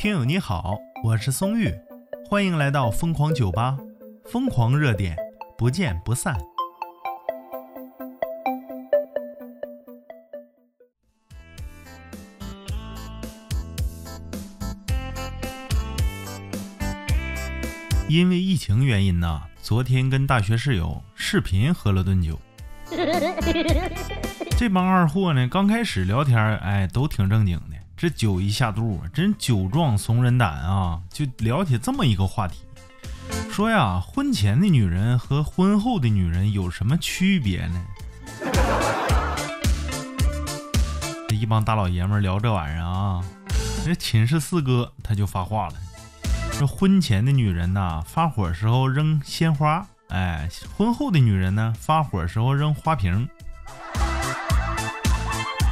听友你好，我是松玉，欢迎来到疯狂酒吧，疯狂热点，不见不散。因为疫情原因呢，昨天跟大学室友视频喝了顿酒。这帮二货呢，刚开始聊天，哎，都挺正经的。这酒一下肚，真酒壮怂人胆啊！就聊起这么一个话题，说呀，婚前的女人和婚后的女人有什么区别呢？这一帮大老爷们聊这玩意儿啊，这寝室四哥他就发话了。这婚前的女人呐，发火时候扔鲜花，哎，婚后的女人呢，发火时候扔花瓶。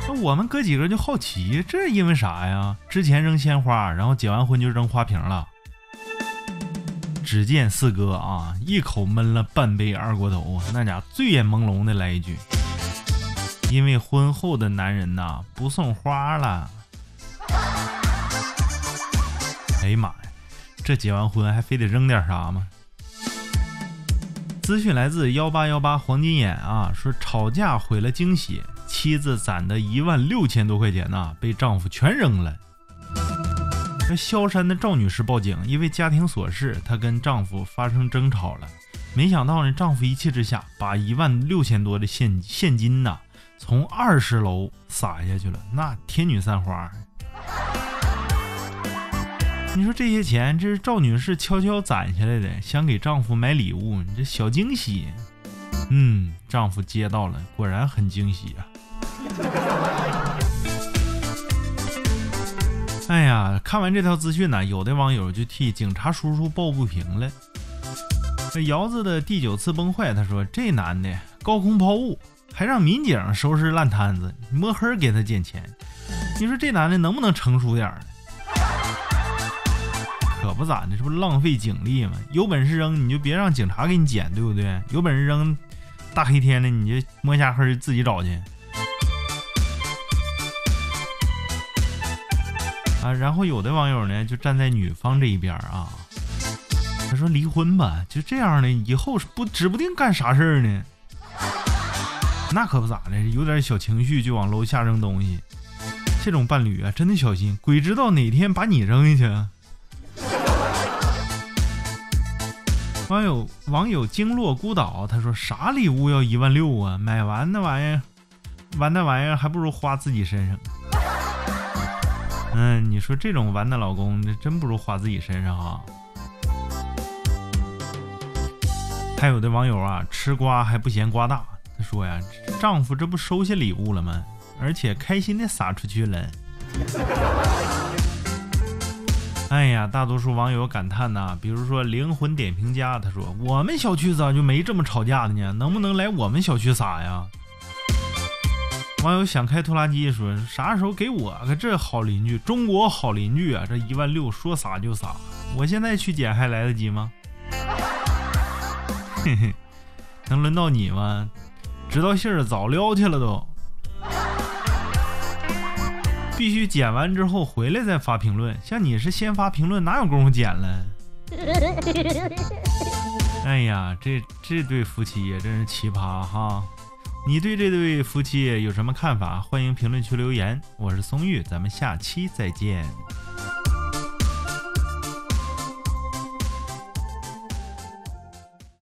那我们哥几个就好奇，这是因为啥呀？之前扔鲜花，然后结完婚就扔花瓶了。只见四哥啊，一口闷了半杯二锅头，那家醉眼朦胧的来一句：“因为婚后的男人呐，不送花了。”哎呀妈呀！这结完婚还非得扔点啥吗？资讯来自幺八幺八黄金眼啊，说吵架毁了惊喜，妻子攒的一万六千多块钱呐，被丈夫全扔了。那萧山的赵女士报警，因为家庭琐事，她跟丈夫发生争吵了。没想到呢，丈夫一气之下把一万六千多的现现金呐，从二十楼撒下去了，那天女散花。你说这些钱，这是赵女士悄悄攒下来的，想给丈夫买礼物，你这小惊喜。嗯，丈夫接到了，果然很惊喜啊。哎呀，看完这条资讯呢，有的网友就替警察叔叔抱不平了。这窑子的第九次崩坏，他说这男的高空抛物，还让民警收拾烂摊子，摸黑给他捡钱。你说这男的能不能成熟点儿？可不咋的，这不浪费警力吗？有本事扔你就别让警察给你捡，对不对？有本事扔，大黑天的你就摸下黑自己找去。啊，然后有的网友呢就站在女方这一边啊，他说离婚吧，就这样的以后不指不定干啥事儿呢。那可不咋的，有点小情绪就往楼下扔东西，这种伴侣啊真的小心，鬼知道哪天把你扔下去。网友网友经落孤岛，他说啥礼物要一万六啊？买完那玩意儿，完那玩意儿还不如花自己身上。嗯，你说这种完的老公，那真不如花自己身上啊。还有的网友啊，吃瓜还不嫌瓜大，他说呀，丈夫这不收下礼物了吗？而且开心的撒出去了。哎呀，大多数网友感叹呐，比如说灵魂点评家，他说：“我们小区咋就没这么吵架的呢？能不能来我们小区撒呀？”网友想开拖拉机说：“啥时候给我个这好邻居？中国好邻居啊！这一万六说撒就撒，我现在去捡还来得及吗？”嘿嘿，能轮到你吗？知道信儿早撩去了都。必须剪完之后回来再发评论，像你是先发评论，哪有功夫剪了？哎呀，这这对夫妻也真是奇葩哈！你对这对夫妻有什么看法？欢迎评论区留言。我是松玉，咱们下期再见。